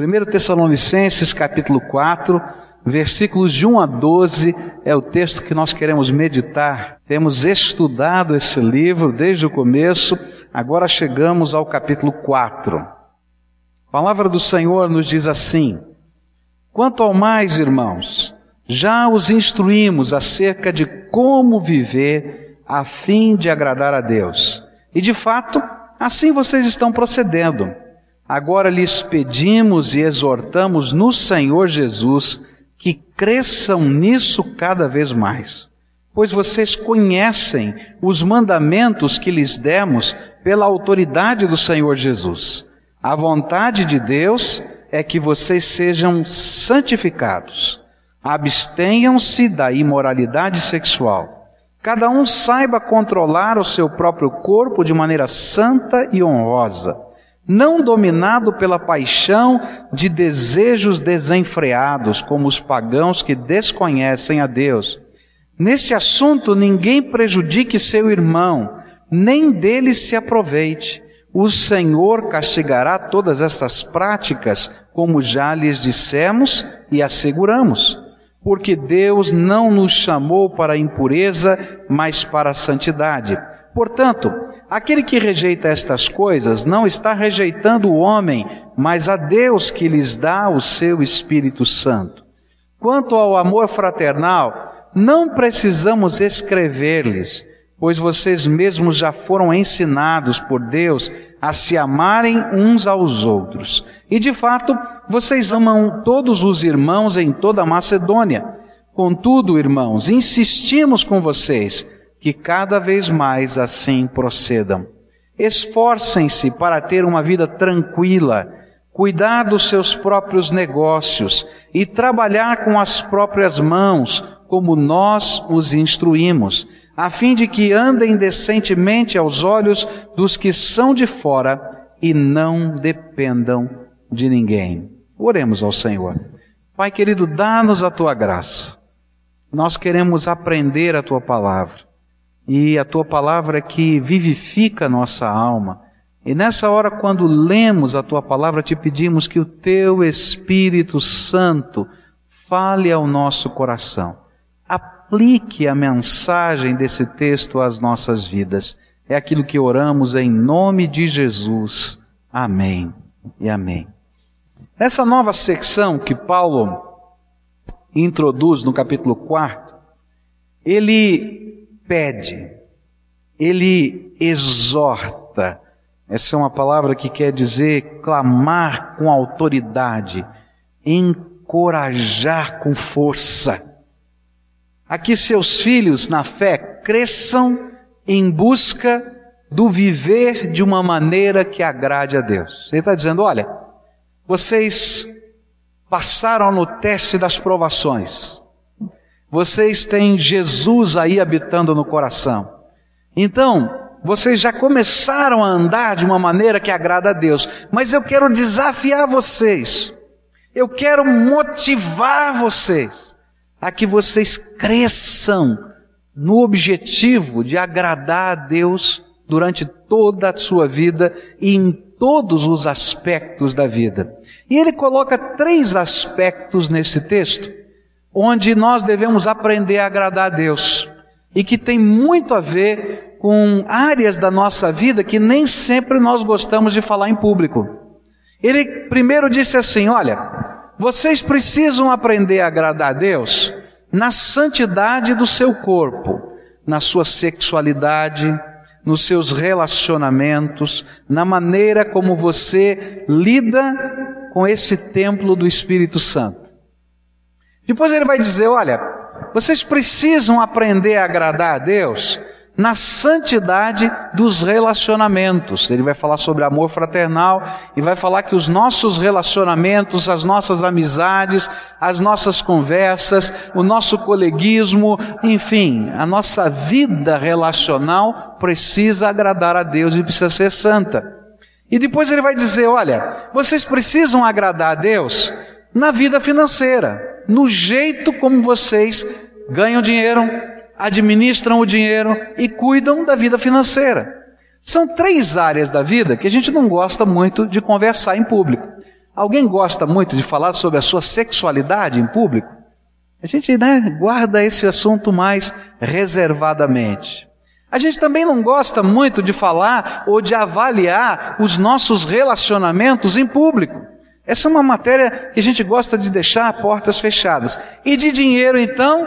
1 Tessalonicenses capítulo 4, versículos de 1 a 12 é o texto que nós queremos meditar. Temos estudado esse livro desde o começo, agora chegamos ao capítulo 4. A palavra do Senhor nos diz assim: Quanto ao mais, irmãos, já os instruímos acerca de como viver a fim de agradar a Deus. E de fato, assim vocês estão procedendo. Agora lhes pedimos e exortamos no Senhor Jesus que cresçam nisso cada vez mais, pois vocês conhecem os mandamentos que lhes demos pela autoridade do Senhor Jesus. A vontade de Deus é que vocês sejam santificados. Abstenham-se da imoralidade sexual. Cada um saiba controlar o seu próprio corpo de maneira santa e honrosa não dominado pela paixão de desejos desenfreados, como os pagãos que desconhecem a Deus. Neste assunto, ninguém prejudique seu irmão, nem dele se aproveite. O Senhor castigará todas essas práticas, como já lhes dissemos e asseguramos, porque Deus não nos chamou para a impureza, mas para a santidade. Portanto, aquele que rejeita estas coisas não está rejeitando o homem, mas a Deus que lhes dá o seu Espírito Santo. Quanto ao amor fraternal, não precisamos escrever-lhes, pois vocês mesmos já foram ensinados por Deus a se amarem uns aos outros. E de fato, vocês amam todos os irmãos em toda a Macedônia. Contudo, irmãos, insistimos com vocês que cada vez mais assim procedam. Esforcem-se para ter uma vida tranquila, cuidar dos seus próprios negócios e trabalhar com as próprias mãos, como nós os instruímos, a fim de que andem decentemente aos olhos dos que são de fora e não dependam de ninguém. Oremos ao Senhor. Pai querido, dá-nos a tua graça. Nós queremos aprender a tua palavra e a tua palavra é que vivifica a nossa alma. E nessa hora, quando lemos a tua palavra, te pedimos que o teu Espírito Santo fale ao nosso coração. Aplique a mensagem desse texto às nossas vidas. É aquilo que oramos em nome de Jesus. Amém e amém. Nessa nova secção que Paulo introduz no capítulo 4, ele pede, ele exorta. Essa é uma palavra que quer dizer clamar com autoridade, encorajar com força. Aqui seus filhos na fé cresçam em busca do viver de uma maneira que agrade a Deus. Ele está dizendo: olha, vocês passaram no teste das provações. Vocês têm Jesus aí habitando no coração. Então, vocês já começaram a andar de uma maneira que agrada a Deus, mas eu quero desafiar vocês. Eu quero motivar vocês a que vocês cresçam no objetivo de agradar a Deus durante toda a sua vida e em todos os aspectos da vida. E ele coloca três aspectos nesse texto onde nós devemos aprender a agradar a Deus e que tem muito a ver com áreas da nossa vida que nem sempre nós gostamos de falar em público. Ele primeiro disse assim: Olha, vocês precisam aprender a agradar a Deus na santidade do seu corpo, na sua sexualidade, nos seus relacionamentos, na maneira como você lida com esse templo do Espírito Santo. Depois ele vai dizer: olha, vocês precisam aprender a agradar a Deus na santidade dos relacionamentos. Ele vai falar sobre amor fraternal e vai falar que os nossos relacionamentos, as nossas amizades, as nossas conversas, o nosso coleguismo, enfim, a nossa vida relacional precisa agradar a Deus e precisa ser santa. E depois ele vai dizer: olha, vocês precisam agradar a Deus na vida financeira, no jeito como vocês ganham dinheiro, administram o dinheiro e cuidam da vida financeira. São três áreas da vida que a gente não gosta muito de conversar em público. Alguém gosta muito de falar sobre a sua sexualidade em público? A gente né, guarda esse assunto mais reservadamente. A gente também não gosta muito de falar ou de avaliar os nossos relacionamentos em público. Essa é uma matéria que a gente gosta de deixar portas fechadas. E de dinheiro, então,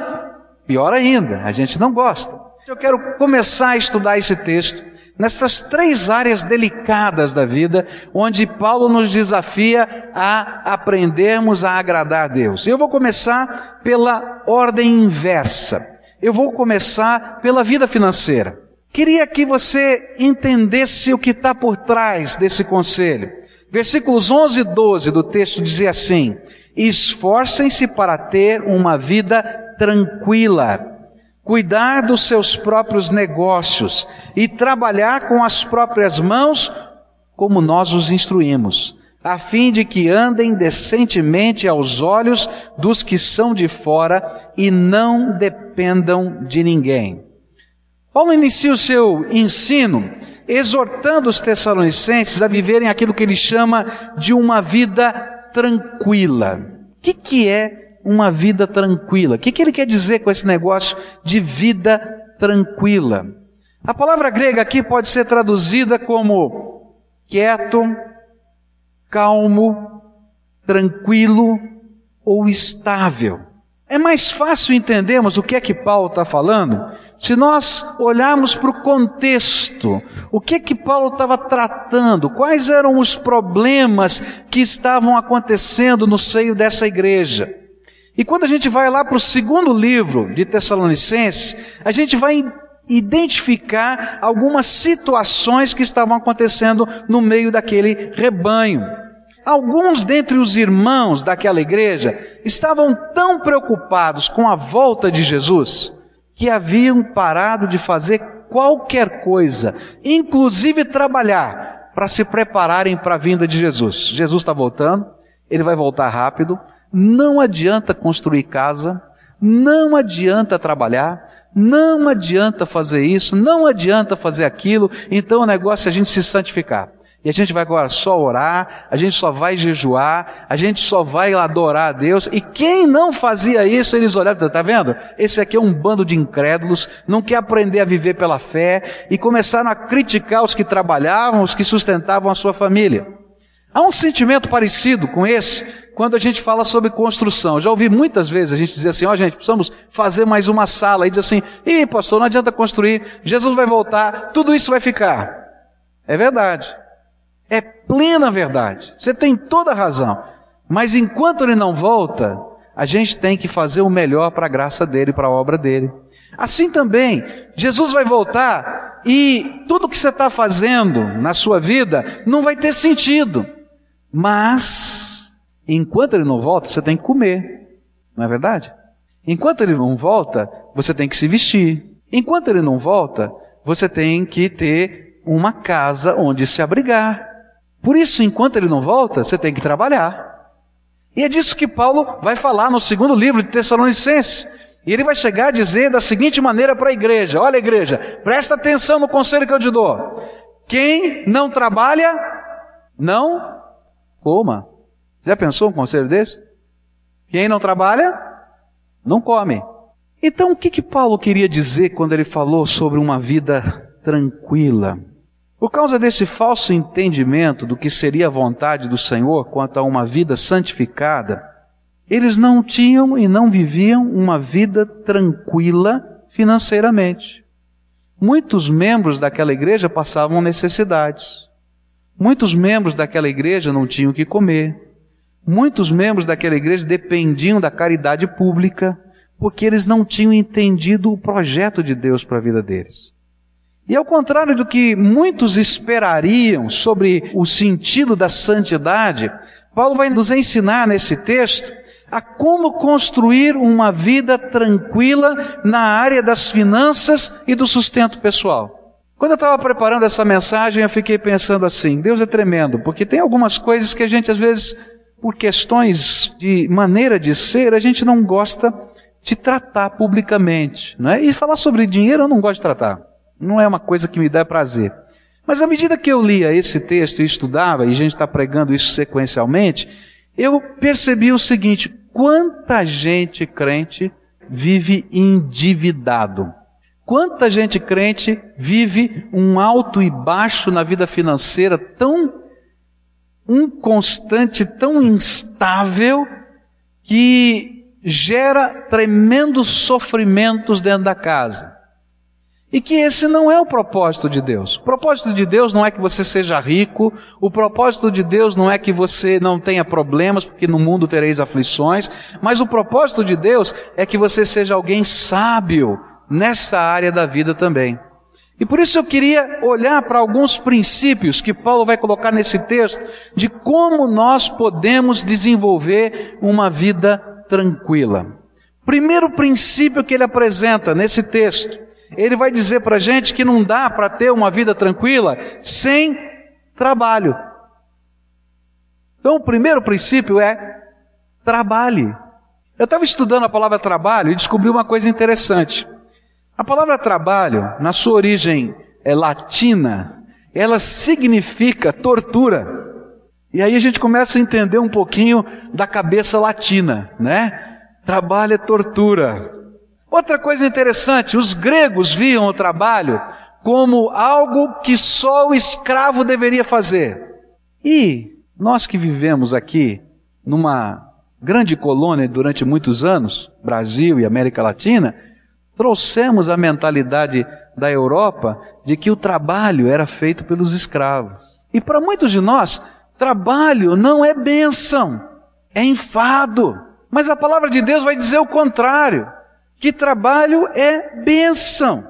pior ainda, a gente não gosta. Eu quero começar a estudar esse texto nessas três áreas delicadas da vida, onde Paulo nos desafia a aprendermos a agradar a Deus. Eu vou começar pela ordem inversa. Eu vou começar pela vida financeira. Queria que você entendesse o que está por trás desse conselho. Versículos 11 e 12 do texto dizia assim: Esforcem-se para ter uma vida tranquila cuidar dos seus próprios negócios e trabalhar com as próprias mãos, como nós os instruímos, a fim de que andem decentemente aos olhos dos que são de fora e não dependam de ninguém. Paulo inicia o seu ensino exortando os tessalonicenses a viverem aquilo que ele chama de uma vida tranquila. O que, que é uma vida tranquila. O que, que ele quer dizer com esse negócio de vida tranquila? A palavra grega aqui pode ser traduzida como quieto, calmo, tranquilo ou estável. É mais fácil entendermos o que é que Paulo está falando se nós olharmos para o contexto, o que que Paulo estava tratando, quais eram os problemas que estavam acontecendo no seio dessa igreja. E quando a gente vai lá para o segundo livro de Tessalonicenses, a gente vai identificar algumas situações que estavam acontecendo no meio daquele rebanho. Alguns dentre os irmãos daquela igreja estavam tão preocupados com a volta de Jesus que haviam parado de fazer qualquer coisa, inclusive trabalhar, para se prepararem para a vinda de Jesus. Jesus está voltando, ele vai voltar rápido, não adianta construir casa, não adianta trabalhar, não adianta fazer isso, não adianta fazer aquilo, então o negócio é a gente se santificar. E a gente vai agora só orar, a gente só vai jejuar, a gente só vai adorar a Deus. E quem não fazia isso, eles olharam, tá vendo? Esse aqui é um bando de incrédulos, não quer aprender a viver pela fé, e começaram a criticar os que trabalhavam, os que sustentavam a sua família. Há um sentimento parecido com esse quando a gente fala sobre construção. Já ouvi muitas vezes a gente dizer assim: ó, oh, gente, precisamos fazer mais uma sala. E diz assim: ih, pastor, não adianta construir, Jesus vai voltar, tudo isso vai ficar. É verdade. É plena verdade. Você tem toda a razão. Mas enquanto ele não volta, a gente tem que fazer o melhor para a graça dele, para a obra dele. Assim também, Jesus vai voltar e tudo que você está fazendo na sua vida não vai ter sentido. Mas, enquanto ele não volta, você tem que comer. Não é verdade? Enquanto ele não volta, você tem que se vestir. Enquanto ele não volta, você tem que ter uma casa onde se abrigar. Por isso, enquanto ele não volta, você tem que trabalhar. E é disso que Paulo vai falar no segundo livro de Tessalonicenses. E ele vai chegar a dizer da seguinte maneira para a igreja: Olha, igreja, presta atenção no conselho que eu te dou. Quem não trabalha, não coma. Já pensou um conselho desse? Quem não trabalha, não come. Então, o que, que Paulo queria dizer quando ele falou sobre uma vida tranquila? Por causa desse falso entendimento do que seria a vontade do Senhor quanto a uma vida santificada, eles não tinham e não viviam uma vida tranquila financeiramente. Muitos membros daquela igreja passavam necessidades. Muitos membros daquela igreja não tinham o que comer. Muitos membros daquela igreja dependiam da caridade pública, porque eles não tinham entendido o projeto de Deus para a vida deles. E ao contrário do que muitos esperariam sobre o sentido da santidade, Paulo vai nos ensinar nesse texto a como construir uma vida tranquila na área das finanças e do sustento pessoal. Quando eu estava preparando essa mensagem, eu fiquei pensando assim: Deus é tremendo, porque tem algumas coisas que a gente, às vezes, por questões de maneira de ser, a gente não gosta de tratar publicamente. Não é? E falar sobre dinheiro eu não gosto de tratar. Não é uma coisa que me dá prazer. Mas à medida que eu lia esse texto e estudava, e a gente está pregando isso sequencialmente, eu percebi o seguinte: quanta gente crente vive endividado. Quanta gente crente vive um alto e baixo na vida financeira tão inconstante, tão instável, que gera tremendos sofrimentos dentro da casa. E que esse não é o propósito de Deus. O propósito de Deus não é que você seja rico, o propósito de Deus não é que você não tenha problemas, porque no mundo tereis aflições, mas o propósito de Deus é que você seja alguém sábio nessa área da vida também. E por isso eu queria olhar para alguns princípios que Paulo vai colocar nesse texto de como nós podemos desenvolver uma vida tranquila. Primeiro princípio que ele apresenta nesse texto ele vai dizer para a gente que não dá para ter uma vida tranquila sem trabalho. Então, o primeiro princípio é trabalhe. Eu estava estudando a palavra trabalho e descobri uma coisa interessante. A palavra trabalho, na sua origem é latina, ela significa tortura. E aí a gente começa a entender um pouquinho da cabeça latina, né? Trabalho é tortura. Outra coisa interessante, os gregos viam o trabalho como algo que só o escravo deveria fazer. E nós que vivemos aqui numa grande colônia durante muitos anos, Brasil e América Latina, trouxemos a mentalidade da Europa de que o trabalho era feito pelos escravos. E para muitos de nós, trabalho não é bênção, é enfado. Mas a palavra de Deus vai dizer o contrário que trabalho é bênção.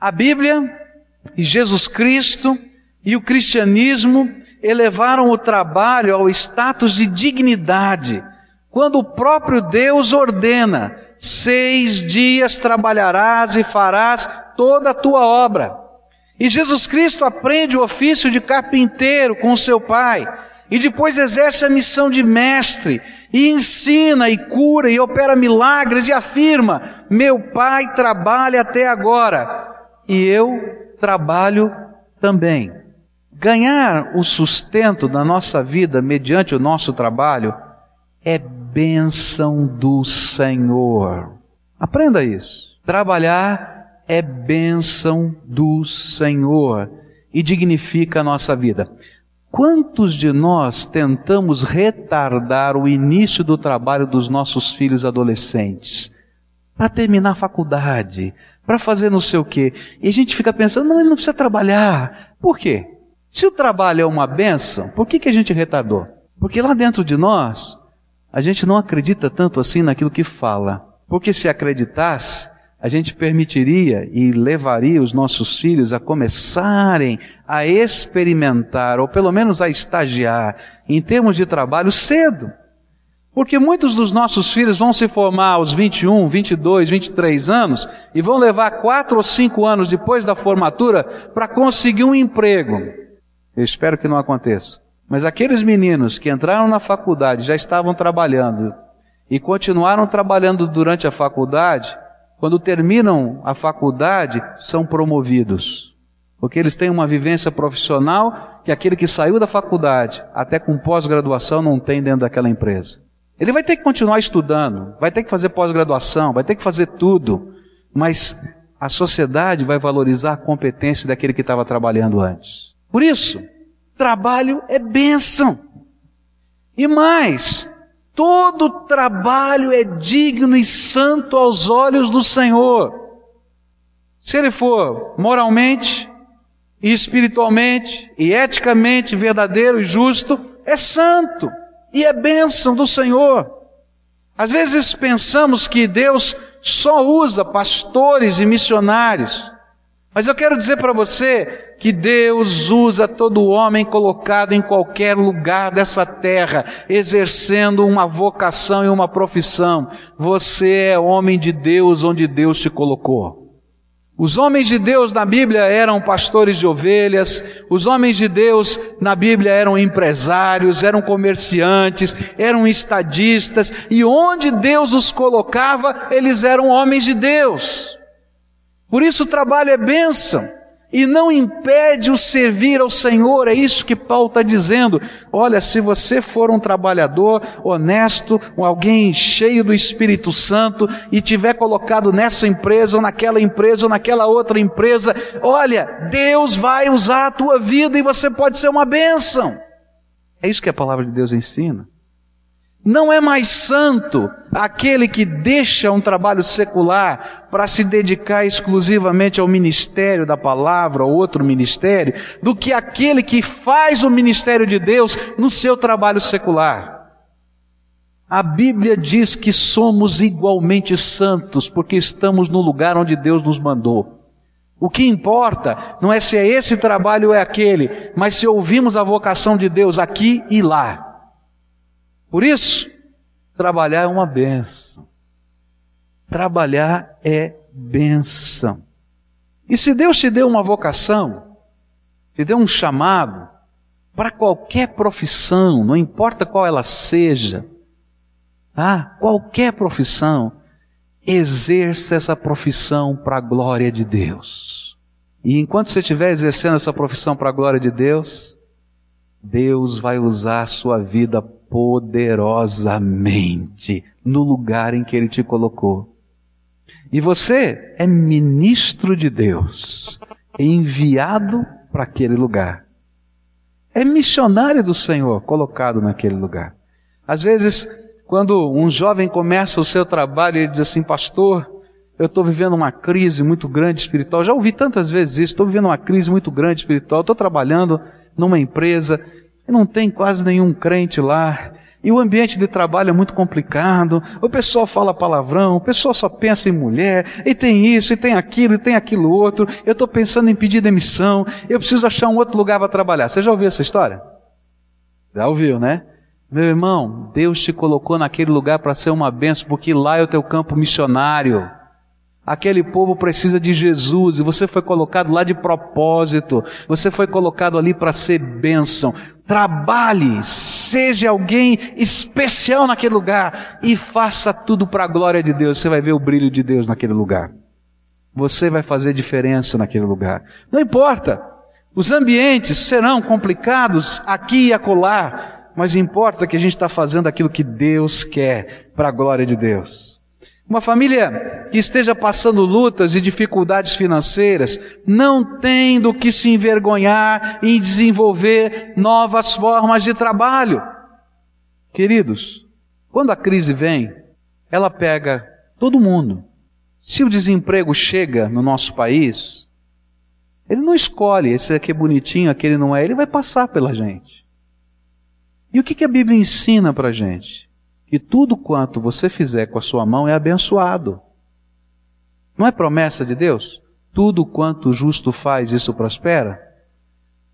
A Bíblia e Jesus Cristo e o cristianismo elevaram o trabalho ao status de dignidade, quando o próprio Deus ordena: seis dias trabalharás e farás toda a tua obra. E Jesus Cristo aprende o ofício de carpinteiro com seu pai, e depois exerce a missão de mestre, e ensina e cura e opera milagres e afirma: Meu pai trabalha até agora e eu trabalho também. Ganhar o sustento da nossa vida mediante o nosso trabalho é bênção do Senhor. Aprenda isso. Trabalhar é bênção do Senhor e dignifica a nossa vida. Quantos de nós tentamos retardar o início do trabalho dos nossos filhos adolescentes? Para terminar a faculdade, para fazer não sei o quê. E a gente fica pensando, não, ele não precisa trabalhar. Por quê? Se o trabalho é uma benção, por que, que a gente retardou? Porque lá dentro de nós, a gente não acredita tanto assim naquilo que fala. Porque se acreditasse, a gente permitiria e levaria os nossos filhos a começarem a experimentar, ou pelo menos a estagiar, em termos de trabalho cedo. Porque muitos dos nossos filhos vão se formar aos 21, 22, 23 anos e vão levar quatro ou cinco anos depois da formatura para conseguir um emprego. Eu espero que não aconteça. Mas aqueles meninos que entraram na faculdade já estavam trabalhando e continuaram trabalhando durante a faculdade, quando terminam a faculdade, são promovidos. Porque eles têm uma vivência profissional que aquele que saiu da faculdade, até com pós-graduação, não tem dentro daquela empresa. Ele vai ter que continuar estudando, vai ter que fazer pós-graduação, vai ter que fazer tudo, mas a sociedade vai valorizar a competência daquele que estava trabalhando antes. Por isso, trabalho é bênção. E mais, Todo trabalho é digno e santo aos olhos do Senhor. Se ele for moralmente, e espiritualmente e eticamente verdadeiro e justo, é santo e é bênção do Senhor. Às vezes pensamos que Deus só usa pastores e missionários. Mas eu quero dizer para você que Deus usa todo homem colocado em qualquer lugar dessa terra, exercendo uma vocação e uma profissão. Você é homem de Deus onde Deus te colocou. Os homens de Deus na Bíblia eram pastores de ovelhas, os homens de Deus na Bíblia eram empresários, eram comerciantes, eram estadistas, e onde Deus os colocava, eles eram homens de Deus. Por isso o trabalho é bênção. e não impede o servir ao Senhor. É isso que Paulo está dizendo. Olha, se você for um trabalhador honesto, alguém cheio do Espírito Santo e tiver colocado nessa empresa ou naquela empresa ou naquela outra empresa, olha, Deus vai usar a tua vida e você pode ser uma bênção. É isso que a palavra de Deus ensina. Não é mais santo aquele que deixa um trabalho secular para se dedicar exclusivamente ao ministério da palavra ou outro ministério, do que aquele que faz o ministério de Deus no seu trabalho secular. A Bíblia diz que somos igualmente santos porque estamos no lugar onde Deus nos mandou. O que importa não é se é esse trabalho ou é aquele, mas se ouvimos a vocação de Deus aqui e lá. Por isso, trabalhar é uma benção. Trabalhar é benção. E se Deus te deu uma vocação, te deu um chamado, para qualquer profissão, não importa qual ela seja, ah, qualquer profissão, exerça essa profissão para a glória de Deus. E enquanto você estiver exercendo essa profissão para a glória de Deus, Deus vai usar a sua vida poderosamente no lugar em que Ele te colocou. E você é ministro de Deus, enviado para aquele lugar. É missionário do Senhor colocado naquele lugar. Às vezes, quando um jovem começa o seu trabalho, ele diz assim: Pastor, eu estou vivendo uma crise muito grande espiritual. Já ouvi tantas vezes isso: estou vivendo uma crise muito grande espiritual. Estou trabalhando numa empresa não tem quase nenhum crente lá. E o ambiente de trabalho é muito complicado. O pessoal fala palavrão, o pessoal só pensa em mulher, e tem isso, e tem aquilo, e tem aquilo outro. Eu estou pensando em pedir demissão, eu preciso achar um outro lugar para trabalhar. Você já ouviu essa história? Já ouviu, né? Meu irmão, Deus te colocou naquele lugar para ser uma benção, porque lá é o teu campo missionário. Aquele povo precisa de Jesus e você foi colocado lá de propósito. Você foi colocado ali para ser bênção. Trabalhe, seja alguém especial naquele lugar e faça tudo para a glória de Deus. Você vai ver o brilho de Deus naquele lugar. Você vai fazer diferença naquele lugar. Não importa. Os ambientes serão complicados aqui e acolá, mas importa que a gente está fazendo aquilo que Deus quer para a glória de Deus. Uma família que esteja passando lutas e dificuldades financeiras não tem do que se envergonhar em desenvolver novas formas de trabalho. Queridos, quando a crise vem, ela pega todo mundo. Se o desemprego chega no nosso país, ele não escolhe esse aqui é bonitinho, aquele não é, ele vai passar pela gente. E o que, a Bíblia ensina para a gente? Que tudo quanto você fizer com a sua mão é abençoado. Não é promessa de Deus? Tudo quanto o justo faz, isso prospera?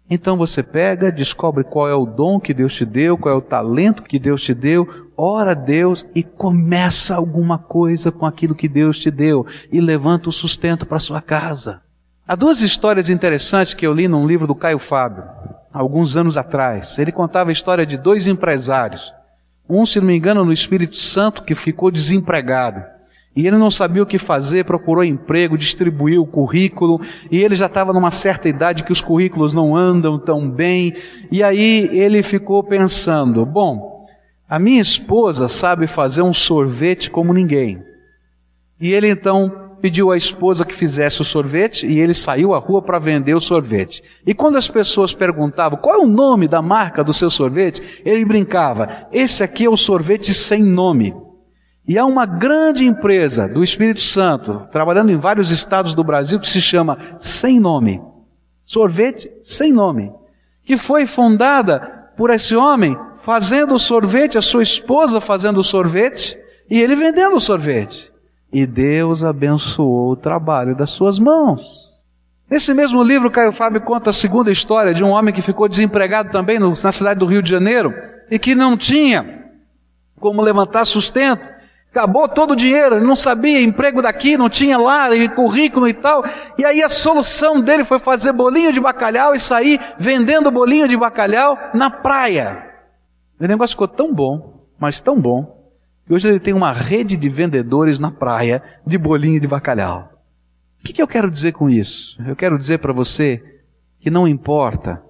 Então você pega, descobre qual é o dom que Deus te deu, qual é o talento que Deus te deu, ora a Deus e começa alguma coisa com aquilo que Deus te deu e levanta o sustento para sua casa. Há duas histórias interessantes que eu li num livro do Caio Fábio, alguns anos atrás. Ele contava a história de dois empresários. Um, se não me engano, no Espírito Santo, que ficou desempregado. E ele não sabia o que fazer, procurou emprego, distribuiu o currículo, e ele já estava numa certa idade que os currículos não andam tão bem. E aí ele ficou pensando: bom, a minha esposa sabe fazer um sorvete como ninguém. E ele então pediu à esposa que fizesse o sorvete e ele saiu à rua para vender o sorvete. E quando as pessoas perguntavam qual é o nome da marca do seu sorvete, ele brincava: esse aqui é o sorvete sem nome. E há uma grande empresa do Espírito Santo, trabalhando em vários estados do Brasil, que se chama Sem Nome. Sorvete sem nome. Que foi fundada por esse homem fazendo o sorvete, a sua esposa fazendo o sorvete e ele vendendo o sorvete e Deus abençoou o trabalho das suas mãos. Nesse mesmo livro, Caio Fábio conta a segunda história de um homem que ficou desempregado também no, na cidade do Rio de Janeiro e que não tinha como levantar sustento. Acabou todo o dinheiro, ele não sabia, emprego daqui, não tinha lá, currículo e tal. E aí a solução dele foi fazer bolinho de bacalhau e sair vendendo bolinho de bacalhau na praia. O negócio ficou tão bom, mas tão bom, e hoje ele tem uma rede de vendedores na praia de bolinho de bacalhau. que, que eu quero dizer com isso? Eu quero dizer para você que não importa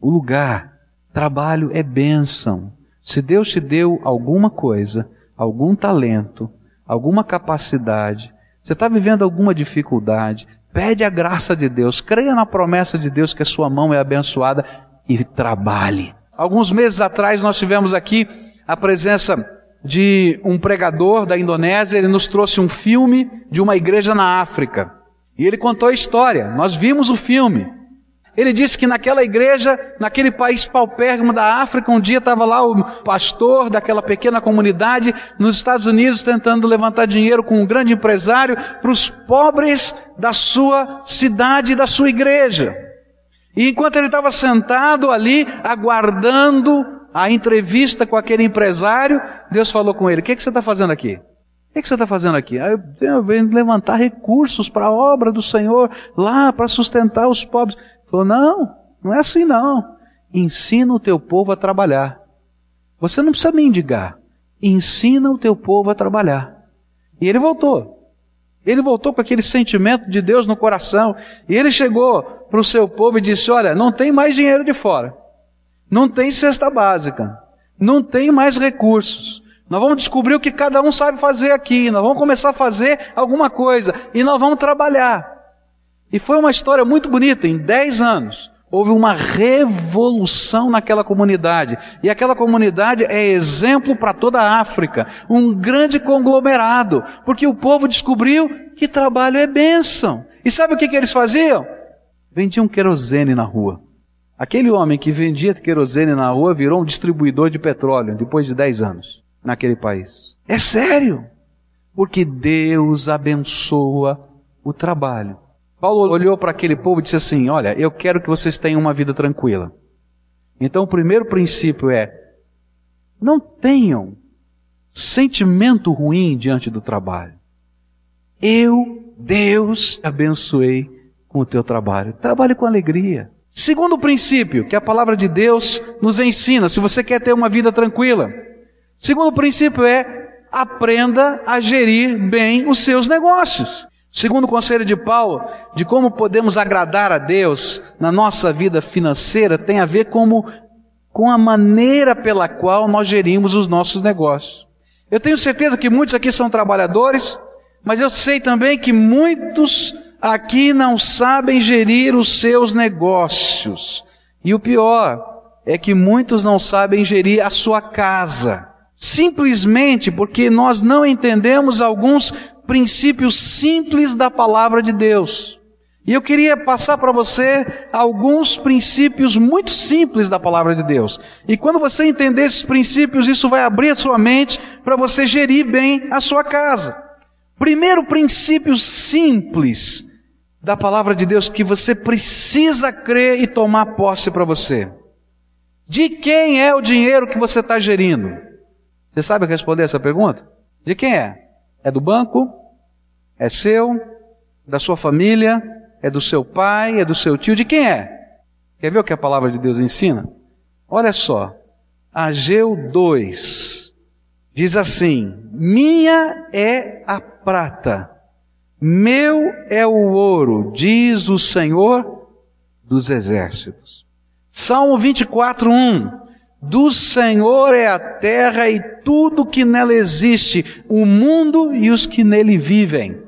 o lugar, trabalho é bênção. Se Deus te deu alguma coisa, algum talento, alguma capacidade, você está vivendo alguma dificuldade, pede a graça de Deus, creia na promessa de Deus que a sua mão é abençoada e trabalhe. Alguns meses atrás nós tivemos aqui a presença de um pregador da Indonésia, ele nos trouxe um filme de uma igreja na África. E ele contou a história, nós vimos o filme. Ele disse que naquela igreja, naquele país paupérrimo da África, um dia estava lá o pastor daquela pequena comunidade nos Estados Unidos tentando levantar dinheiro com um grande empresário para os pobres da sua cidade e da sua igreja. E enquanto ele estava sentado ali, aguardando a entrevista com aquele empresário, Deus falou com ele: O que, que você está fazendo aqui? O que você está fazendo aqui? Ah, eu venho levantar recursos para a obra do Senhor, lá para sustentar os pobres. Ele falou, não, não é assim não. Ensina o teu povo a trabalhar. Você não precisa mendigar. Ensina o teu povo a trabalhar. E ele voltou. Ele voltou com aquele sentimento de Deus no coração. E ele chegou para o seu povo e disse: Olha, não tem mais dinheiro de fora. Não tem cesta básica. Não tem mais recursos. Nós vamos descobrir o que cada um sabe fazer aqui. Nós vamos começar a fazer alguma coisa. E nós vamos trabalhar. E foi uma história muito bonita. Em 10 anos, houve uma revolução naquela comunidade. E aquela comunidade é exemplo para toda a África. Um grande conglomerado. Porque o povo descobriu que trabalho é bênção. E sabe o que, que eles faziam? Vendiam querosene na rua. Aquele homem que vendia querosene na rua virou um distribuidor de petróleo depois de 10 anos naquele país. É sério, porque Deus abençoa o trabalho. Paulo olhou para aquele povo e disse assim: Olha, eu quero que vocês tenham uma vida tranquila. Então, o primeiro princípio é: não tenham sentimento ruim diante do trabalho. Eu, Deus, abençoei com o teu trabalho. Trabalhe com alegria. Segundo princípio que a palavra de Deus nos ensina, se você quer ter uma vida tranquila, Segundo princípio é aprenda a gerir bem os seus negócios. Segundo conselho de Paulo, de como podemos agradar a Deus na nossa vida financeira, tem a ver como, com a maneira pela qual nós gerimos os nossos negócios. Eu tenho certeza que muitos aqui são trabalhadores, mas eu sei também que muitos aqui não sabem gerir os seus negócios. E o pior é que muitos não sabem gerir a sua casa simplesmente porque nós não entendemos alguns princípios simples da palavra de Deus. E eu queria passar para você alguns princípios muito simples da palavra de Deus. E quando você entender esses princípios, isso vai abrir a sua mente para você gerir bem a sua casa. Primeiro princípio simples da palavra de Deus que você precisa crer e tomar posse para você. De quem é o dinheiro que você está gerindo? Você sabe responder essa pergunta? De quem é? É do banco? É seu? Da sua família? É do seu pai? É do seu tio? De quem é? Quer ver o que a palavra de Deus ensina? Olha só. Ageu 2 diz assim: Minha é a prata, meu é o ouro, diz o Senhor dos exércitos. Salmo 24, 1. Do Senhor é a terra e tudo que nela existe, o mundo e os que nele vivem.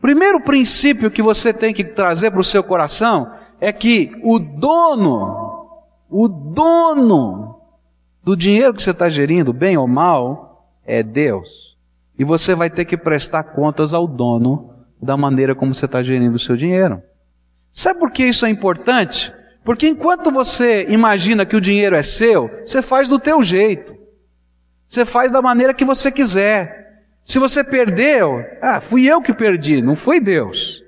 Primeiro princípio que você tem que trazer para o seu coração é que o dono, o dono do dinheiro que você está gerindo, bem ou mal, é Deus. E você vai ter que prestar contas ao dono da maneira como você está gerindo o seu dinheiro. Sabe por que isso é importante? Porque enquanto você imagina que o dinheiro é seu, você faz do teu jeito. Você faz da maneira que você quiser. Se você perdeu, ah, fui eu que perdi, não foi Deus.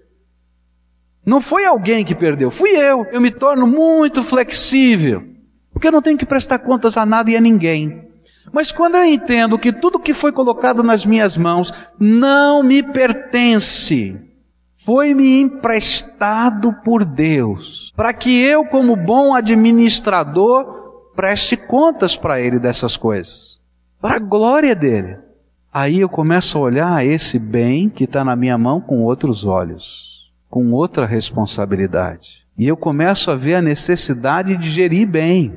Não foi alguém que perdeu, fui eu. Eu me torno muito flexível, porque eu não tenho que prestar contas a nada e a ninguém. Mas quando eu entendo que tudo que foi colocado nas minhas mãos não me pertence, foi-me emprestado por Deus, para que eu, como bom administrador, preste contas para Ele dessas coisas, para a glória dele. aí eu começo a olhar esse bem que está na minha mão com outros olhos, com outra responsabilidade. E eu começo a ver a necessidade de gerir bem.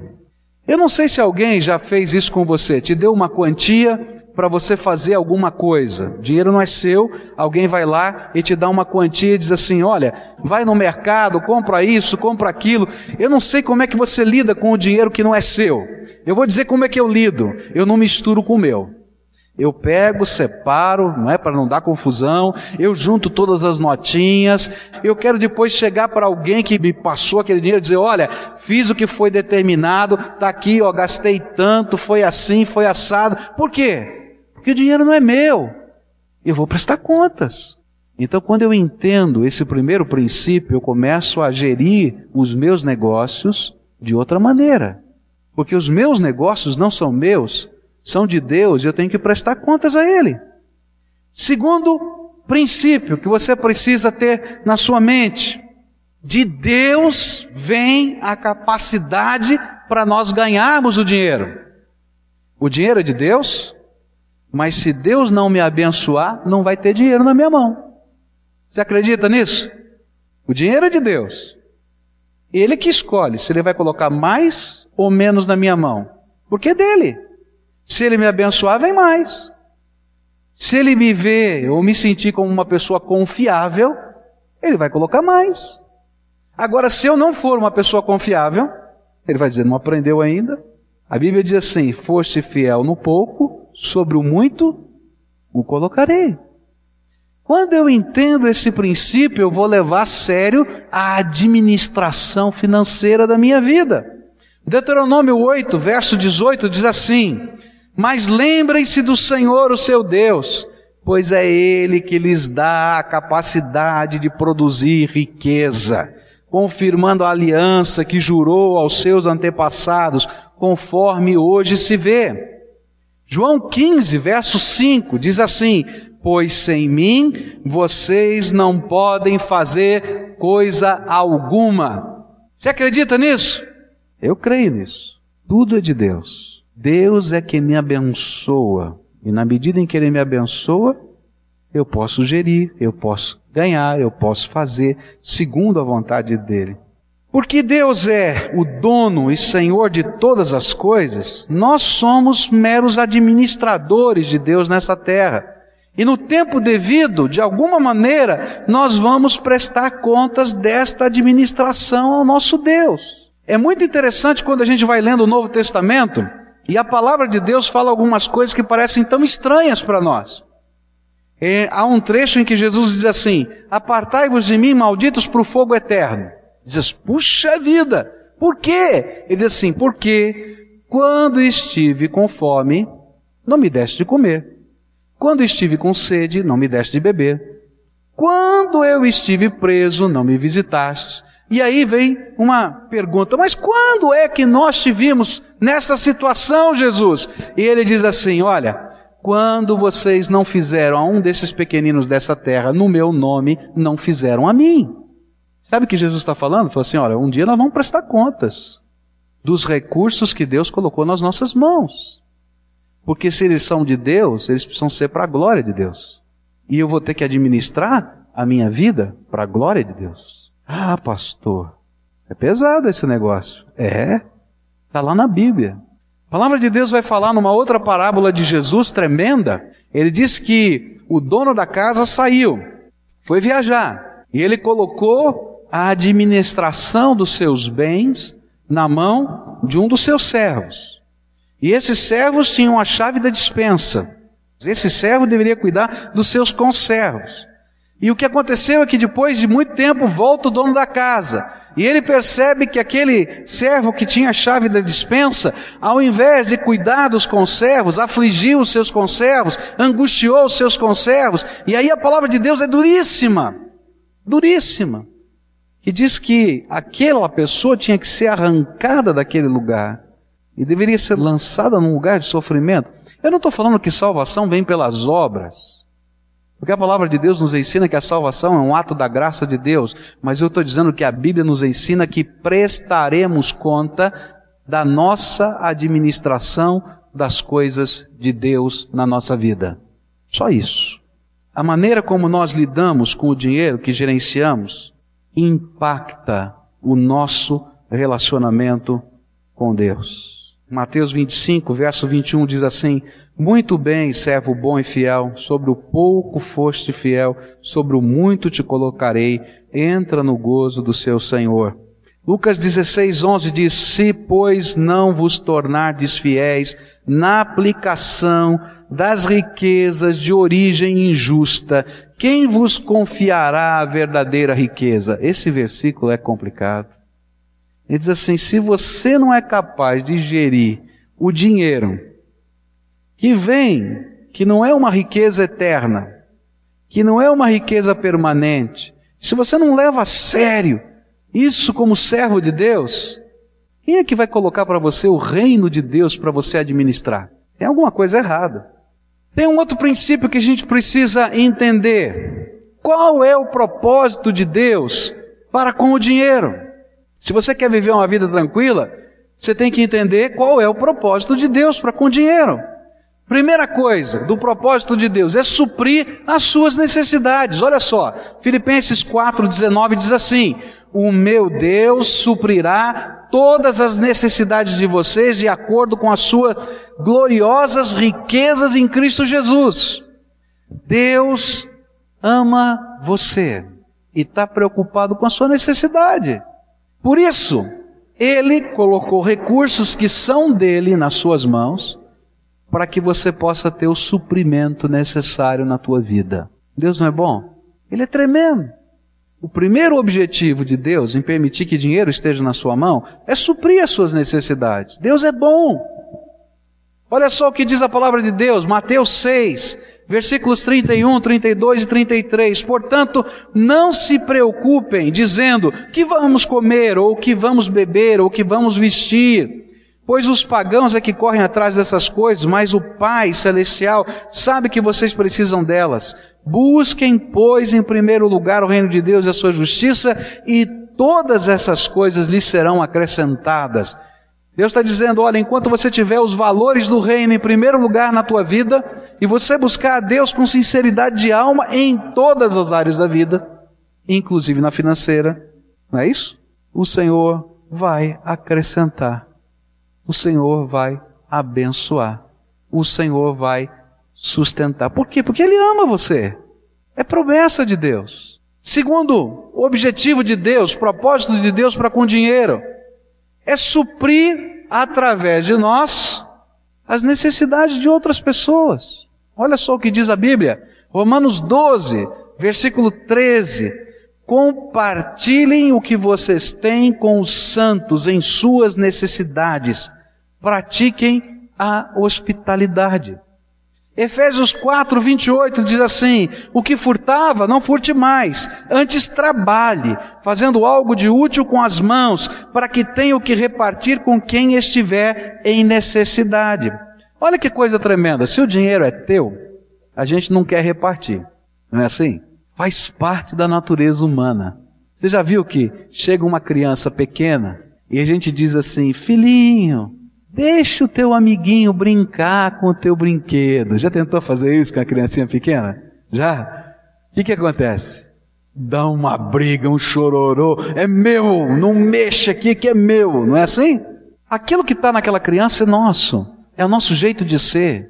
Eu não sei se alguém já fez isso com você, te deu uma quantia para você fazer alguma coisa. Dinheiro não é seu, alguém vai lá e te dá uma quantia e diz assim: olha, vai no mercado, compra isso, compra aquilo. Eu não sei como é que você lida com o dinheiro que não é seu. Eu vou dizer como é que eu lido. Eu não misturo com o meu. Eu pego, separo, não é para não dar confusão. Eu junto todas as notinhas. Eu quero depois chegar para alguém que me passou aquele dinheiro e dizer: olha, fiz o que foi determinado, tá aqui, ó, gastei tanto, foi assim, foi assado. Por quê? Porque o dinheiro não é meu. Eu vou prestar contas. Então, quando eu entendo esse primeiro princípio, eu começo a gerir os meus negócios de outra maneira. Porque os meus negócios não são meus, são de Deus e eu tenho que prestar contas a Ele. Segundo princípio que você precisa ter na sua mente: de Deus vem a capacidade para nós ganharmos o dinheiro. O dinheiro é de Deus, mas se Deus não me abençoar, não vai ter dinheiro na minha mão. Você acredita nisso? O dinheiro é de Deus. Ele que escolhe se ele vai colocar mais ou menos na minha mão. Porque é dele. Se ele me abençoar, vem mais. Se ele me ver ou me sentir como uma pessoa confiável, ele vai colocar mais. Agora, se eu não for uma pessoa confiável, ele vai dizer, não aprendeu ainda? A Bíblia diz assim: foste fiel no pouco, sobre o muito o colocarei. Quando eu entendo esse princípio, eu vou levar a sério a administração financeira da minha vida. Deuteronômio 8, verso 18 diz assim: Mas lembrem-se do Senhor, o seu Deus, pois é Ele que lhes dá a capacidade de produzir riqueza, confirmando a aliança que jurou aos seus antepassados, conforme hoje se vê. João 15, verso 5 diz assim: Pois sem mim vocês não podem fazer coisa alguma. Você acredita nisso? Eu creio nisso. Tudo é de Deus. Deus é quem me abençoa. E na medida em que Ele me abençoa, eu posso gerir, eu posso ganhar, eu posso fazer segundo a vontade dEle. Porque Deus é o dono e senhor de todas as coisas, nós somos meros administradores de Deus nessa terra. E no tempo devido, de alguma maneira, nós vamos prestar contas desta administração ao nosso Deus. É muito interessante quando a gente vai lendo o Novo Testamento e a palavra de Deus fala algumas coisas que parecem tão estranhas para nós. Há um trecho em que Jesus diz assim: Apartai-vos de mim, malditos, para o fogo eterno. Diz, puxa vida, por quê? Ele diz assim, porque quando estive com fome, não me deste de comer. Quando estive com sede, não me deste de beber. Quando eu estive preso, não me visitastes. E aí vem uma pergunta, mas quando é que nós te vimos nessa situação, Jesus? E ele diz assim: olha, quando vocês não fizeram a um desses pequeninos dessa terra no meu nome, não fizeram a mim. Sabe o que Jesus está falando? Falou assim: olha, um dia nós vamos prestar contas dos recursos que Deus colocou nas nossas mãos. Porque se eles são de Deus, eles precisam ser para a glória de Deus. E eu vou ter que administrar a minha vida para a glória de Deus. Ah, pastor, é pesado esse negócio. É, está lá na Bíblia. A palavra de Deus vai falar numa outra parábola de Jesus tremenda. Ele diz que o dono da casa saiu, foi viajar, e ele colocou a administração dos seus bens na mão de um dos seus servos. E esses servos tinham a chave da dispensa. Esse servo deveria cuidar dos seus conservos. E o que aconteceu é que depois de muito tempo volta o dono da casa. E ele percebe que aquele servo que tinha a chave da dispensa, ao invés de cuidar dos conservos, afligiu os seus conservos, angustiou os seus conservos. E aí a palavra de Deus é duríssima. Duríssima que diz que aquela pessoa tinha que ser arrancada daquele lugar e deveria ser lançada num lugar de sofrimento. Eu não estou falando que salvação vem pelas obras, porque a palavra de Deus nos ensina que a salvação é um ato da graça de Deus, mas eu estou dizendo que a Bíblia nos ensina que prestaremos conta da nossa administração das coisas de Deus na nossa vida. Só isso. A maneira como nós lidamos com o dinheiro que gerenciamos impacta o nosso relacionamento com Deus. Mateus 25, verso 21 diz assim: Muito bem, servo bom e fiel, sobre o pouco foste fiel, sobre o muito te colocarei, entra no gozo do seu Senhor. Lucas 16, 11 diz: Se, pois, não vos tornardes fiéis na aplicação das riquezas de origem injusta, quem vos confiará a verdadeira riqueza? Esse versículo é complicado. Ele diz assim: se você não é capaz de gerir o dinheiro que vem, que não é uma riqueza eterna, que não é uma riqueza permanente, se você não leva a sério isso como servo de Deus, quem é que vai colocar para você o reino de Deus para você administrar? Tem alguma coisa errada. Tem um outro princípio que a gente precisa entender. Qual é o propósito de Deus para com o dinheiro? Se você quer viver uma vida tranquila, você tem que entender qual é o propósito de Deus para com dinheiro. Primeira coisa do propósito de Deus é suprir as suas necessidades. Olha só, Filipenses 4,19 diz assim: O meu Deus suprirá todas as necessidades de vocês de acordo com as suas gloriosas riquezas em Cristo Jesus. Deus ama você e está preocupado com a sua necessidade. Por isso, Ele colocou recursos que são dele nas suas mãos para que você possa ter o suprimento necessário na tua vida. Deus não é bom? Ele é tremendo. O primeiro objetivo de Deus em permitir que dinheiro esteja na sua mão é suprir as suas necessidades. Deus é bom. Olha só o que diz a palavra de Deus, Mateus 6, versículos 31, 32 e 33. Portanto, não se preocupem dizendo que vamos comer, ou que vamos beber, ou que vamos vestir Pois os pagãos é que correm atrás dessas coisas, mas o Pai Celestial sabe que vocês precisam delas. Busquem, pois, em primeiro lugar o reino de Deus e a sua justiça, e todas essas coisas lhes serão acrescentadas. Deus está dizendo: olha, enquanto você tiver os valores do reino em primeiro lugar na tua vida, e você buscar a Deus com sinceridade de alma em todas as áreas da vida, inclusive na financeira, não é isso? O Senhor vai acrescentar o Senhor vai abençoar. O Senhor vai sustentar. Por quê? Porque Ele ama você. É promessa de Deus. Segundo, o objetivo de Deus, propósito de Deus para com o dinheiro, é suprir através de nós as necessidades de outras pessoas. Olha só o que diz a Bíblia, Romanos 12, versículo 13. Compartilhem o que vocês têm com os santos em suas necessidades pratiquem a hospitalidade. Efésios 4, 28 diz assim: O que furtava, não furte mais, antes trabalhe, fazendo algo de útil com as mãos, para que tenha o que repartir com quem estiver em necessidade. Olha que coisa tremenda, se o dinheiro é teu, a gente não quer repartir, não é assim? Faz parte da natureza humana. Você já viu que chega uma criança pequena e a gente diz assim: Filhinho, Deixa o teu amiguinho brincar com o teu brinquedo. Já tentou fazer isso com a criancinha pequena? Já? O que, que acontece? Dá uma briga, um chororô. É meu, não mexa aqui que é meu. Não é assim? Aquilo que está naquela criança é nosso. É o nosso jeito de ser.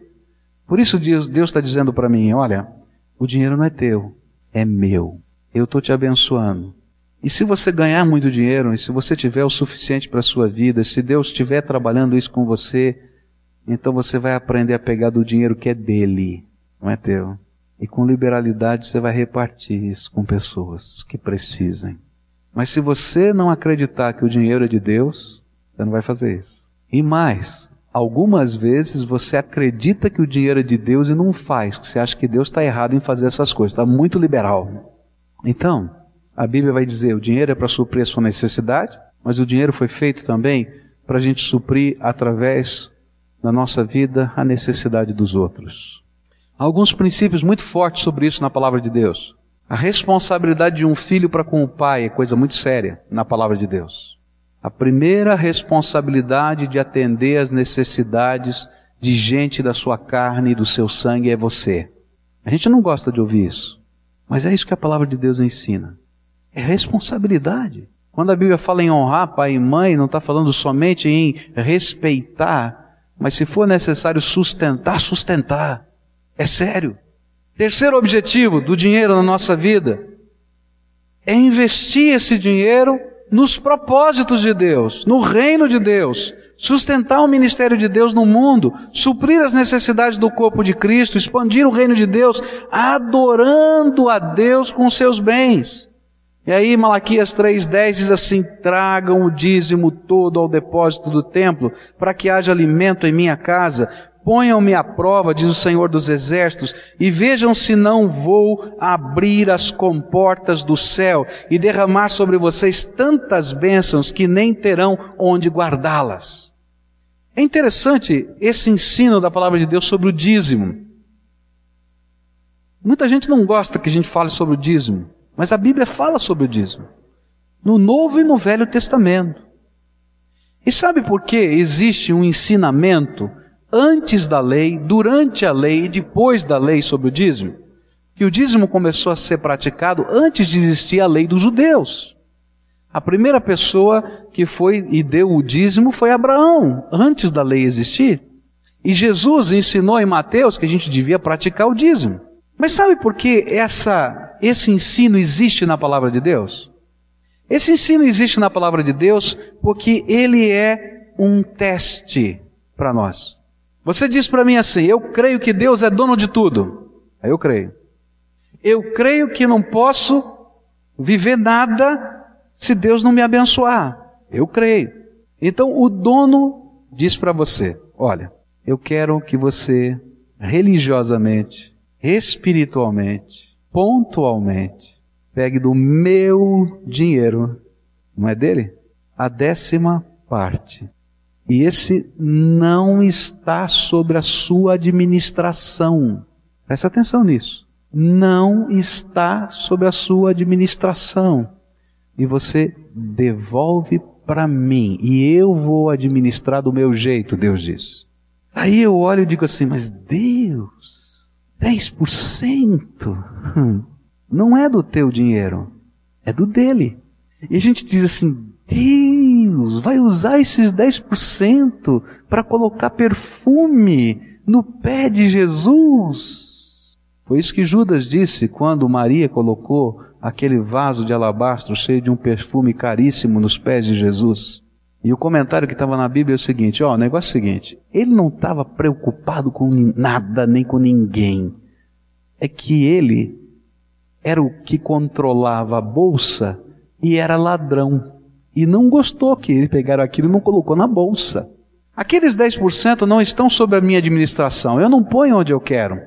Por isso Deus está dizendo para mim: olha, o dinheiro não é teu, é meu. Eu estou te abençoando. E se você ganhar muito dinheiro, e se você tiver o suficiente para a sua vida, se Deus estiver trabalhando isso com você, então você vai aprender a pegar do dinheiro que é dele, não é teu. E com liberalidade você vai repartir isso com pessoas que precisem. Mas se você não acreditar que o dinheiro é de Deus, você não vai fazer isso. E mais, algumas vezes você acredita que o dinheiro é de Deus e não faz, porque você acha que Deus está errado em fazer essas coisas, está muito liberal. Então, a Bíblia vai dizer: o dinheiro é para suprir a sua necessidade, mas o dinheiro foi feito também para a gente suprir através da nossa vida a necessidade dos outros. Há alguns princípios muito fortes sobre isso na palavra de Deus. A responsabilidade de um filho para com o pai é coisa muito séria na palavra de Deus. A primeira responsabilidade de atender às necessidades de gente da sua carne e do seu sangue é você. A gente não gosta de ouvir isso, mas é isso que a palavra de Deus ensina. É responsabilidade. Quando a Bíblia fala em honrar pai e mãe, não está falando somente em respeitar, mas se for necessário sustentar, sustentar. É sério. Terceiro objetivo do dinheiro na nossa vida é investir esse dinheiro nos propósitos de Deus, no reino de Deus, sustentar o ministério de Deus no mundo, suprir as necessidades do corpo de Cristo, expandir o reino de Deus, adorando a Deus com seus bens. E aí Malaquias 3,10 diz assim: tragam o dízimo todo ao depósito do templo, para que haja alimento em minha casa, Ponham-me à prova, diz o Senhor dos Exércitos, e vejam se não vou abrir as comportas do céu e derramar sobre vocês tantas bênçãos que nem terão onde guardá-las. É interessante esse ensino da palavra de Deus sobre o dízimo. Muita gente não gosta que a gente fale sobre o dízimo, mas a Bíblia fala sobre o dízimo. No Novo e no Velho Testamento. E sabe por que existe um ensinamento antes da lei, durante a lei e depois da lei sobre o dízimo. Que o dízimo começou a ser praticado antes de existir a lei dos judeus. A primeira pessoa que foi e deu o dízimo foi Abraão, antes da lei existir. E Jesus ensinou em Mateus que a gente devia praticar o dízimo. Mas sabe por que essa, esse ensino existe na palavra de Deus? Esse ensino existe na palavra de Deus porque ele é um teste para nós. Você diz para mim assim: eu creio que Deus é dono de tudo. Eu creio. Eu creio que não posso viver nada se Deus não me abençoar. Eu creio. Então o dono diz para você: olha, eu quero que você religiosamente, espiritualmente, pontualmente, pegue do meu dinheiro, não é dele? A décima parte e esse não está sobre a sua administração. Presta atenção nisso. Não está sobre a sua administração. E você devolve para mim. E eu vou administrar do meu jeito, Deus diz. Aí eu olho e digo assim, mas Deus, 10% hum, não é do teu dinheiro, é do dele. E a gente diz assim, Deus vai usar esses 10% para colocar perfume no pé de Jesus. Foi isso que Judas disse quando Maria colocou aquele vaso de alabastro cheio de um perfume caríssimo nos pés de Jesus. E o comentário que estava na Bíblia é o seguinte: ó, o negócio é o seguinte, ele não estava preocupado com nada nem com ninguém. É que ele era o que controlava a bolsa e era ladrão e não gostou que ele pegaram aquilo e não colocou na bolsa. Aqueles 10% não estão sob a minha administração. Eu não ponho onde eu quero.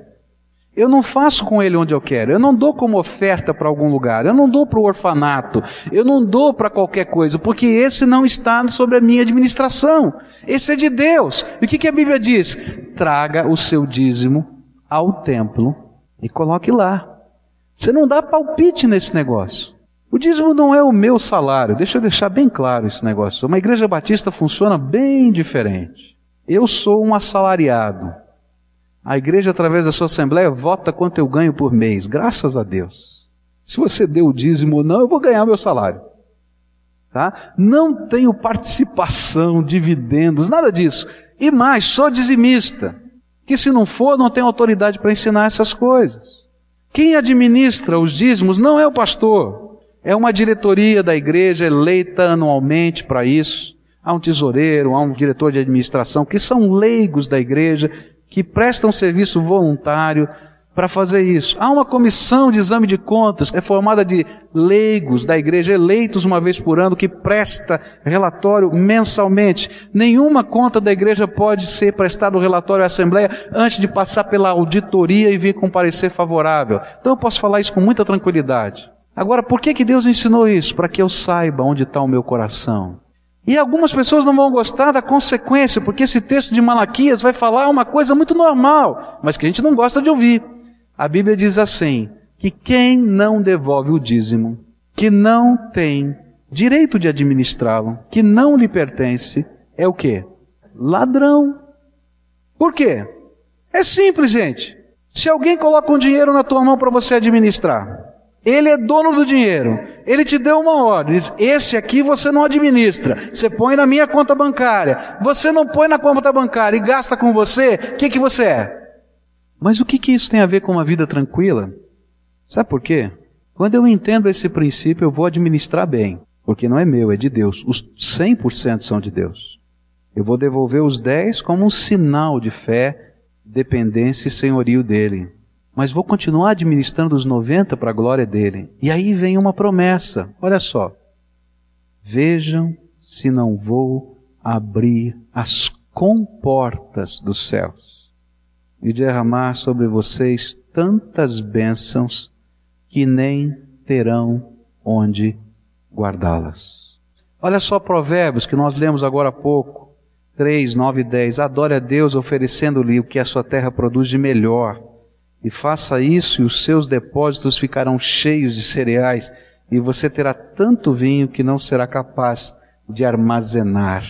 Eu não faço com ele onde eu quero. Eu não dou como oferta para algum lugar. Eu não dou para o orfanato. Eu não dou para qualquer coisa, porque esse não está sobre a minha administração. Esse é de Deus. E o que, que a Bíblia diz? Traga o seu dízimo ao templo e coloque lá. Você não dá palpite nesse negócio. O dízimo não é o meu salário, deixa eu deixar bem claro esse negócio. Uma igreja batista funciona bem diferente. Eu sou um assalariado. A igreja, através da sua assembleia, vota quanto eu ganho por mês, graças a Deus. Se você deu o dízimo ou não, eu vou ganhar meu salário. Tá? Não tenho participação, dividendos, nada disso. E mais, sou dizimista. Que se não for, não tenho autoridade para ensinar essas coisas. Quem administra os dízimos não é o pastor, é uma diretoria da igreja eleita anualmente para isso. Há um tesoureiro, há um diretor de administração, que são leigos da igreja, que prestam serviço voluntário para fazer isso. Há uma comissão de exame de contas, é formada de leigos da igreja, eleitos uma vez por ano, que presta relatório mensalmente. Nenhuma conta da igreja pode ser prestado relatório à Assembleia antes de passar pela auditoria e vir com parecer favorável. Então eu posso falar isso com muita tranquilidade. Agora, por que, que Deus ensinou isso? Para que eu saiba onde está o meu coração. E algumas pessoas não vão gostar da consequência, porque esse texto de Malaquias vai falar uma coisa muito normal, mas que a gente não gosta de ouvir. A Bíblia diz assim: que quem não devolve o dízimo, que não tem direito de administrá-lo, que não lhe pertence, é o quê? Ladrão. Por quê? É simples, gente. Se alguém coloca um dinheiro na tua mão para você administrar, ele é dono do dinheiro. Ele te deu uma ordem. Diz, esse aqui você não administra. Você põe na minha conta bancária. Você não põe na conta bancária e gasta com você. O que, que você é? Mas o que, que isso tem a ver com uma vida tranquila? Sabe por quê? Quando eu entendo esse princípio, eu vou administrar bem. Porque não é meu, é de Deus. Os 100% são de Deus. Eu vou devolver os 10 como um sinal de fé, dependência e senhorio dele mas vou continuar administrando os 90 para a glória dele. E aí vem uma promessa, olha só. Vejam se não vou abrir as comportas dos céus e derramar sobre vocês tantas bênçãos que nem terão onde guardá-las. Olha só provérbios que nós lemos agora há pouco. 3, 9 e 10. Adore a Deus oferecendo-lhe o que a sua terra produz de melhor e faça isso e os seus depósitos ficarão cheios de cereais e você terá tanto vinho que não será capaz de armazenar.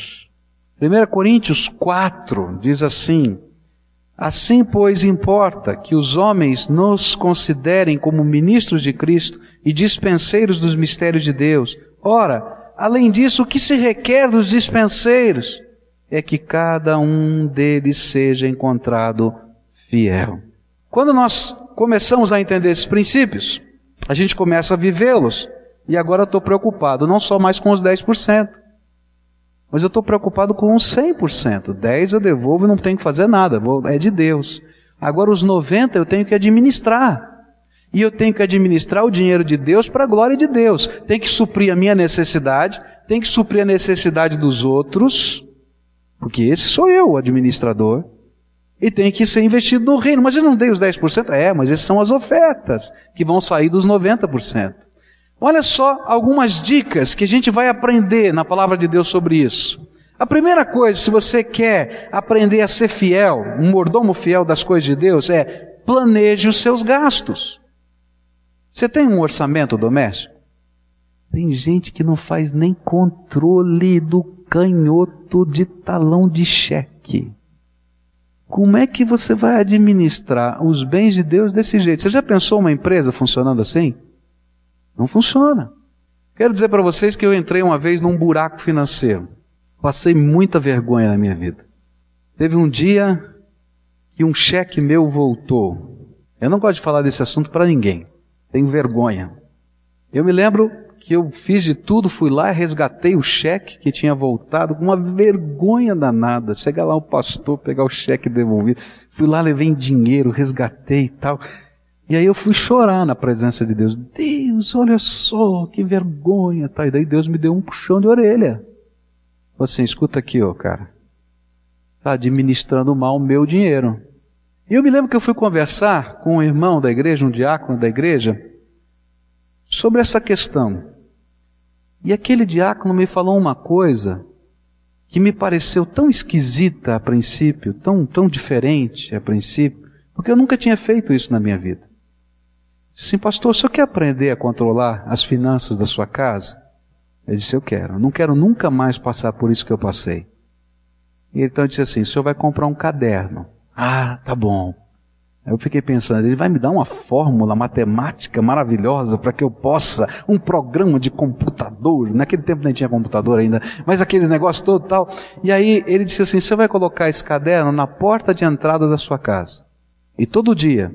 1 Coríntios 4 diz assim: Assim, pois, importa que os homens nos considerem como ministros de Cristo e dispenseiros dos mistérios de Deus. Ora, além disso, o que se requer dos dispenseiros é que cada um deles seja encontrado fiel. Quando nós começamos a entender esses princípios, a gente começa a vivê-los. E agora eu estou preocupado não só mais com os 10%, mas eu estou preocupado com os 100%. 10 eu devolvo e não tenho que fazer nada, é de Deus. Agora os 90 eu tenho que administrar. E eu tenho que administrar o dinheiro de Deus para a glória de Deus. Tem que suprir a minha necessidade, tem que suprir a necessidade dos outros, porque esse sou eu, o administrador e tem que ser investido no reino. Mas eu não dei os 10%? É, mas essas são as ofertas que vão sair dos 90%. Olha só algumas dicas que a gente vai aprender na palavra de Deus sobre isso. A primeira coisa, se você quer aprender a ser fiel, um mordomo fiel das coisas de Deus, é planeje os seus gastos. Você tem um orçamento doméstico? Tem gente que não faz nem controle do canhoto de talão de cheque. Como é que você vai administrar os bens de Deus desse jeito? Você já pensou uma empresa funcionando assim? Não funciona. Quero dizer para vocês que eu entrei uma vez num buraco financeiro. Passei muita vergonha na minha vida. Teve um dia que um cheque meu voltou. Eu não gosto de falar desse assunto para ninguém. Tenho vergonha. Eu me lembro que eu fiz de tudo, fui lá, resgatei o cheque que tinha voltado, com uma vergonha danada. Chega lá o pastor, pegar o cheque devolvido. Fui lá, levei dinheiro, resgatei e tal. E aí eu fui chorar na presença de Deus. Deus, olha só, que vergonha. Tá? E daí Deus me deu um puxão de orelha. Falei assim, escuta aqui, ó, cara. Tá administrando mal o meu dinheiro. E eu me lembro que eu fui conversar com um irmão da igreja, um diácono da igreja, sobre essa questão. E aquele diácono me falou uma coisa que me pareceu tão esquisita a princípio, tão, tão diferente a princípio, porque eu nunca tinha feito isso na minha vida. Assim, pastor, o senhor quer aprender a controlar as finanças da sua casa? Eu disse, eu quero. Não quero nunca mais passar por isso que eu passei. E então ele disse assim, o senhor vai comprar um caderno. Ah, tá bom. Eu fiquei pensando, ele vai me dar uma fórmula matemática maravilhosa para que eu possa, um programa de computador, naquele tempo nem tinha computador ainda, mas aquele negócio todo tal. E aí ele disse assim: você vai colocar esse caderno na porta de entrada da sua casa. E todo dia,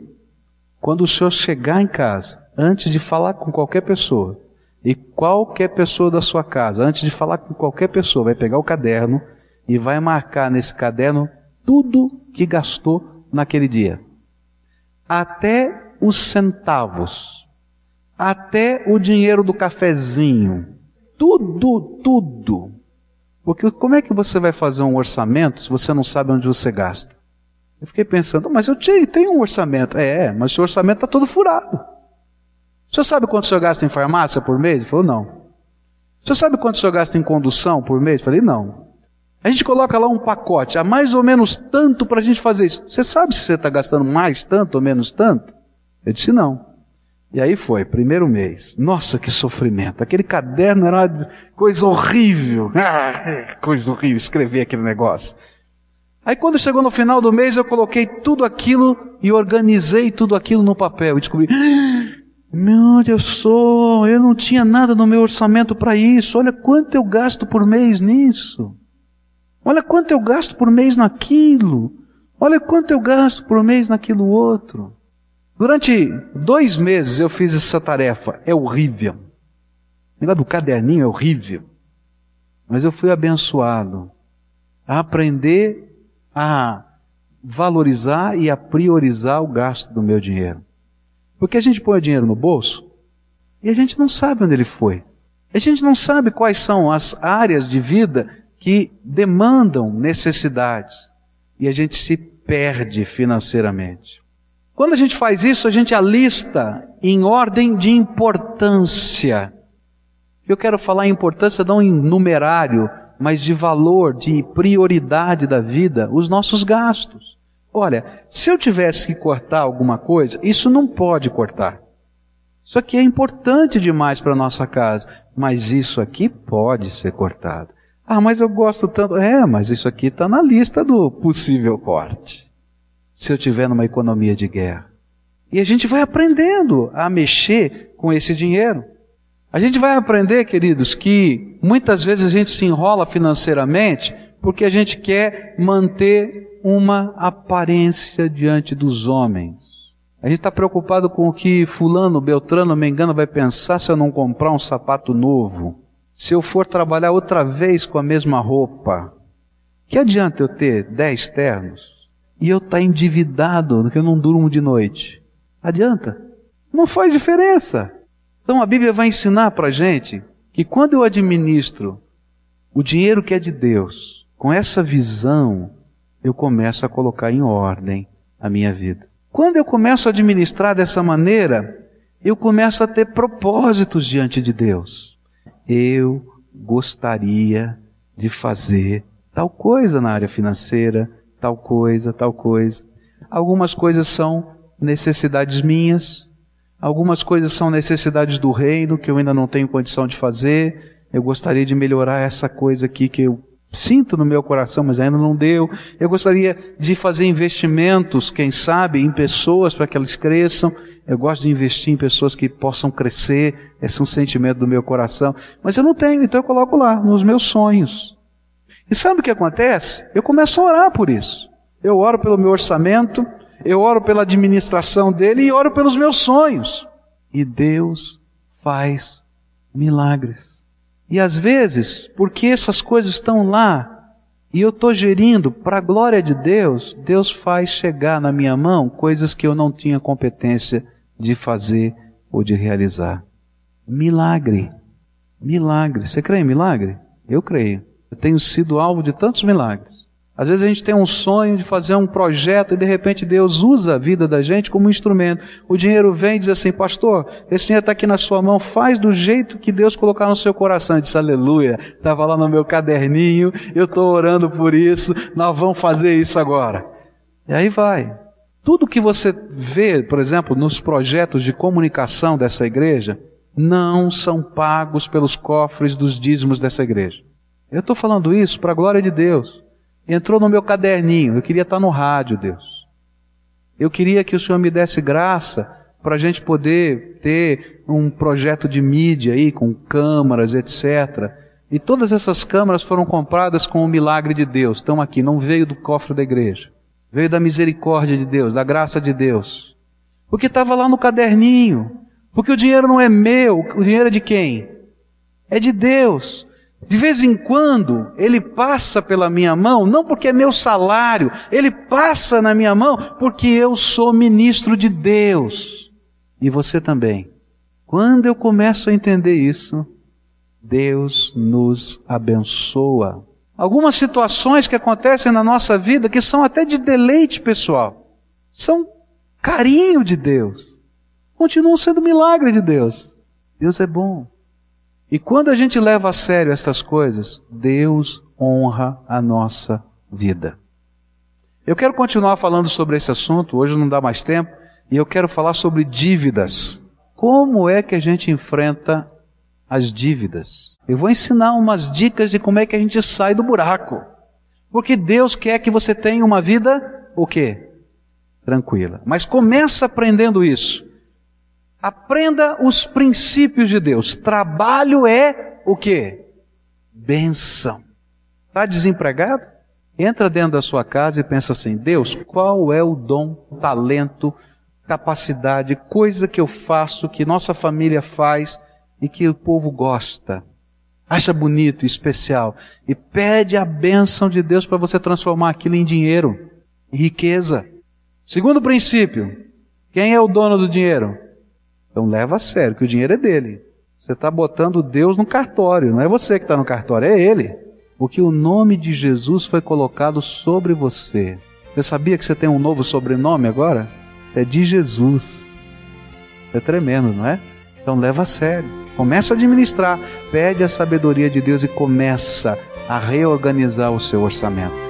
quando o senhor chegar em casa, antes de falar com qualquer pessoa, e qualquer pessoa da sua casa, antes de falar com qualquer pessoa, vai pegar o caderno e vai marcar nesse caderno tudo que gastou naquele dia até os centavos, até o dinheiro do cafezinho, tudo, tudo. Porque como é que você vai fazer um orçamento se você não sabe onde você gasta? Eu fiquei pensando, mas eu tenho um orçamento. É, é mas o orçamento está todo furado. O senhor sabe quanto o senhor gasta em farmácia por mês? Ele falou, não. O senhor sabe quanto o senhor gasta em condução por mês? Eu falei, não. A gente coloca lá um pacote, há mais ou menos tanto para a gente fazer isso. Você sabe se você está gastando mais tanto ou menos tanto? Eu disse não. E aí foi, primeiro mês. Nossa, que sofrimento. Aquele caderno era uma coisa horrível. Ah, coisa horrível escrever aquele negócio. Aí quando chegou no final do mês, eu coloquei tudo aquilo e organizei tudo aquilo no papel e descobri, meu Deus, sou, eu não tinha nada no meu orçamento para isso. Olha quanto eu gasto por mês nisso. Olha quanto eu gasto por mês naquilo. Olha quanto eu gasto por mês naquilo outro. Durante dois meses eu fiz essa tarefa. É horrível. O negócio do caderninho é horrível. Mas eu fui abençoado a aprender a valorizar e a priorizar o gasto do meu dinheiro. Porque a gente põe o dinheiro no bolso e a gente não sabe onde ele foi. A gente não sabe quais são as áreas de vida que demandam necessidades e a gente se perde financeiramente. Quando a gente faz isso, a gente alista em ordem de importância. Eu quero falar em importância não em numerário, mas de valor, de prioridade da vida, os nossos gastos. Olha, se eu tivesse que cortar alguma coisa, isso não pode cortar. Isso aqui é importante demais para a nossa casa, mas isso aqui pode ser cortado. Ah, mas eu gosto tanto. É, mas isso aqui está na lista do possível corte. Se eu tiver numa economia de guerra. E a gente vai aprendendo a mexer com esse dinheiro. A gente vai aprender, queridos, que muitas vezes a gente se enrola financeiramente porque a gente quer manter uma aparência diante dos homens. A gente está preocupado com o que fulano, beltrano, mengano vai pensar se eu não comprar um sapato novo. Se eu for trabalhar outra vez com a mesma roupa. Que adianta eu ter dez ternos e eu estar tá endividado, porque eu não durmo de noite? Adianta? Não faz diferença. Então a Bíblia vai ensinar para gente que quando eu administro o dinheiro que é de Deus, com essa visão, eu começo a colocar em ordem a minha vida. Quando eu começo a administrar dessa maneira, eu começo a ter propósitos diante de Deus. Eu gostaria de fazer tal coisa na área financeira, tal coisa, tal coisa. Algumas coisas são necessidades minhas, Algumas coisas são necessidades do reino que eu ainda não tenho condição de fazer. Eu gostaria de melhorar essa coisa aqui que eu sinto no meu coração, mas ainda não deu. Eu gostaria de fazer investimentos, quem sabe, em pessoas para que elas cresçam. Eu gosto de investir em pessoas que possam crescer. Esse é um sentimento do meu coração. Mas eu não tenho, então eu coloco lá, nos meus sonhos. E sabe o que acontece? Eu começo a orar por isso. Eu oro pelo meu orçamento, eu oro pela administração dele e oro pelos meus sonhos. E Deus faz milagres. E às vezes, porque essas coisas estão lá e eu estou gerindo para a glória de Deus, Deus faz chegar na minha mão coisas que eu não tinha competência de fazer ou de realizar. Milagre. Milagre. Você crê em milagre? Eu creio. Eu tenho sido alvo de tantos milagres. Às vezes a gente tem um sonho de fazer um projeto e de repente Deus usa a vida da gente como um instrumento. O dinheiro vem e diz assim, pastor, esse dinheiro está aqui na sua mão, faz do jeito que Deus colocar no seu coração. Eu disse, aleluia, estava lá no meu caderninho, eu estou orando por isso, nós vamos fazer isso agora. E aí vai. Tudo que você vê, por exemplo, nos projetos de comunicação dessa igreja, não são pagos pelos cofres dos dízimos dessa igreja. Eu estou falando isso para a glória de Deus entrou no meu caderninho. Eu queria estar no rádio, Deus. Eu queria que o Senhor me desse graça para a gente poder ter um projeto de mídia aí, com câmaras, etc. E todas essas câmaras foram compradas com o milagre de Deus. Estão aqui, não veio do cofre da igreja. Veio da misericórdia de Deus, da graça de Deus. Porque estava lá no caderninho. Porque o dinheiro não é meu, o dinheiro é de quem? É de Deus. De vez em quando, ele passa pela minha mão, não porque é meu salário, ele passa na minha mão porque eu sou ministro de Deus. E você também. Quando eu começo a entender isso, Deus nos abençoa. Algumas situações que acontecem na nossa vida que são até de deleite pessoal, são carinho de Deus, continuam sendo milagre de Deus. Deus é bom. E quando a gente leva a sério essas coisas, Deus honra a nossa vida. Eu quero continuar falando sobre esse assunto, hoje não dá mais tempo, e eu quero falar sobre dívidas. Como é que a gente enfrenta as dívidas? Eu vou ensinar umas dicas de como é que a gente sai do buraco. Porque Deus quer que você tenha uma vida o quê? Tranquila. Mas começa aprendendo isso. Aprenda os princípios de Deus. Trabalho é o quê? Benção. Está desempregado? Entra dentro da sua casa e pensa assim: Deus, qual é o dom, talento, capacidade, coisa que eu faço, que nossa família faz e que o povo gosta? Acha bonito, especial. E pede a bênção de Deus para você transformar aquilo em dinheiro, em riqueza. Segundo princípio: quem é o dono do dinheiro? Então leva a sério, que o dinheiro é dele. Você está botando Deus no cartório, não é você que está no cartório, é ele. Porque o nome de Jesus foi colocado sobre você. Você sabia que você tem um novo sobrenome agora? É de Jesus. É tremendo, não é? Então leva a sério. Começa a administrar. Pede a sabedoria de Deus e começa a reorganizar o seu orçamento.